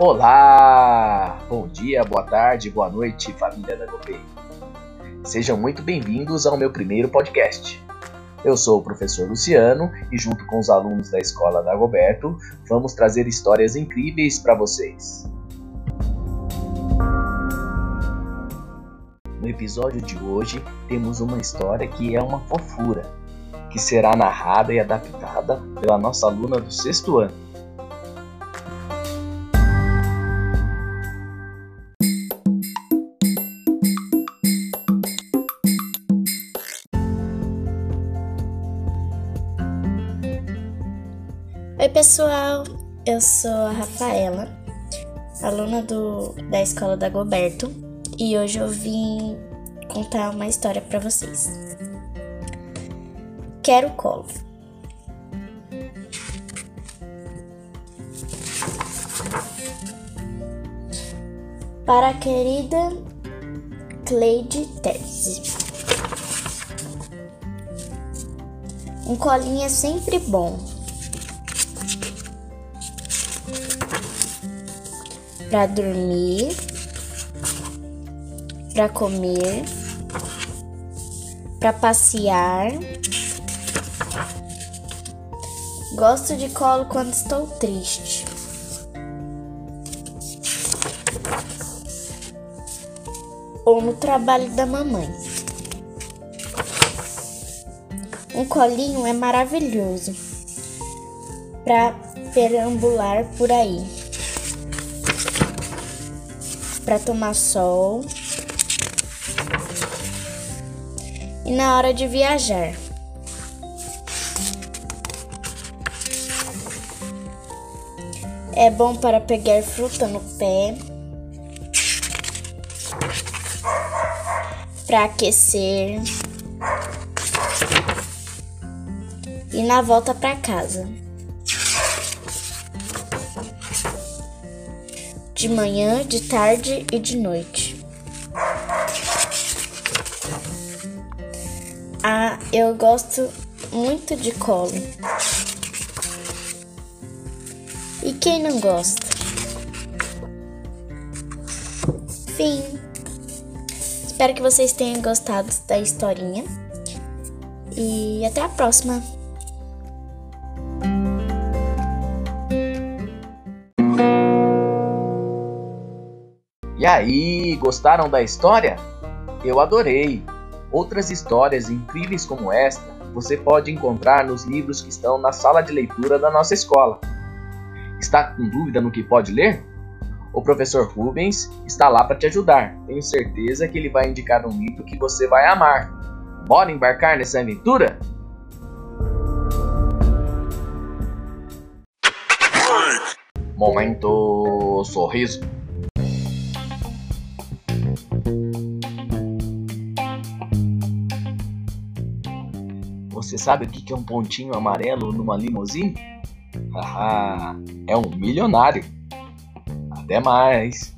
Olá! Bom dia, boa tarde, boa noite, família da Gopei. Sejam muito bem-vindos ao meu primeiro podcast. Eu sou o professor Luciano e, junto com os alunos da escola da Goberto, vamos trazer histórias incríveis para vocês. No episódio de hoje, temos uma história que é uma fofura, que será narrada e adaptada pela nossa aluna do sexto ano. Oi, pessoal! Eu sou a Rafaela, aluna do, da escola da Goberto, e hoje eu vim contar uma história para vocês. Quero colo. Para a querida Cleide Terzi. Um colinho é sempre bom. Para dormir, para comer, para passear. Gosto de colo quando estou triste. Ou no trabalho da mamãe. Um colinho é maravilhoso para perambular por aí para tomar sol e na hora de viajar. É bom para pegar fruta no pé, para aquecer e na volta para casa. De manhã, de tarde e de noite. Ah, eu gosto muito de colo. E quem não gosta? Fim. Espero que vocês tenham gostado da historinha. E até a próxima. E aí, gostaram da história? Eu adorei! Outras histórias incríveis como esta você pode encontrar nos livros que estão na sala de leitura da nossa escola. Está com dúvida no que pode ler? O professor Rubens está lá para te ajudar. Tenho certeza que ele vai indicar um livro que você vai amar. Bora embarcar nessa aventura? Momento sorriso. Você sabe o que é um pontinho amarelo numa limusine? Haha, é um milionário. Até mais!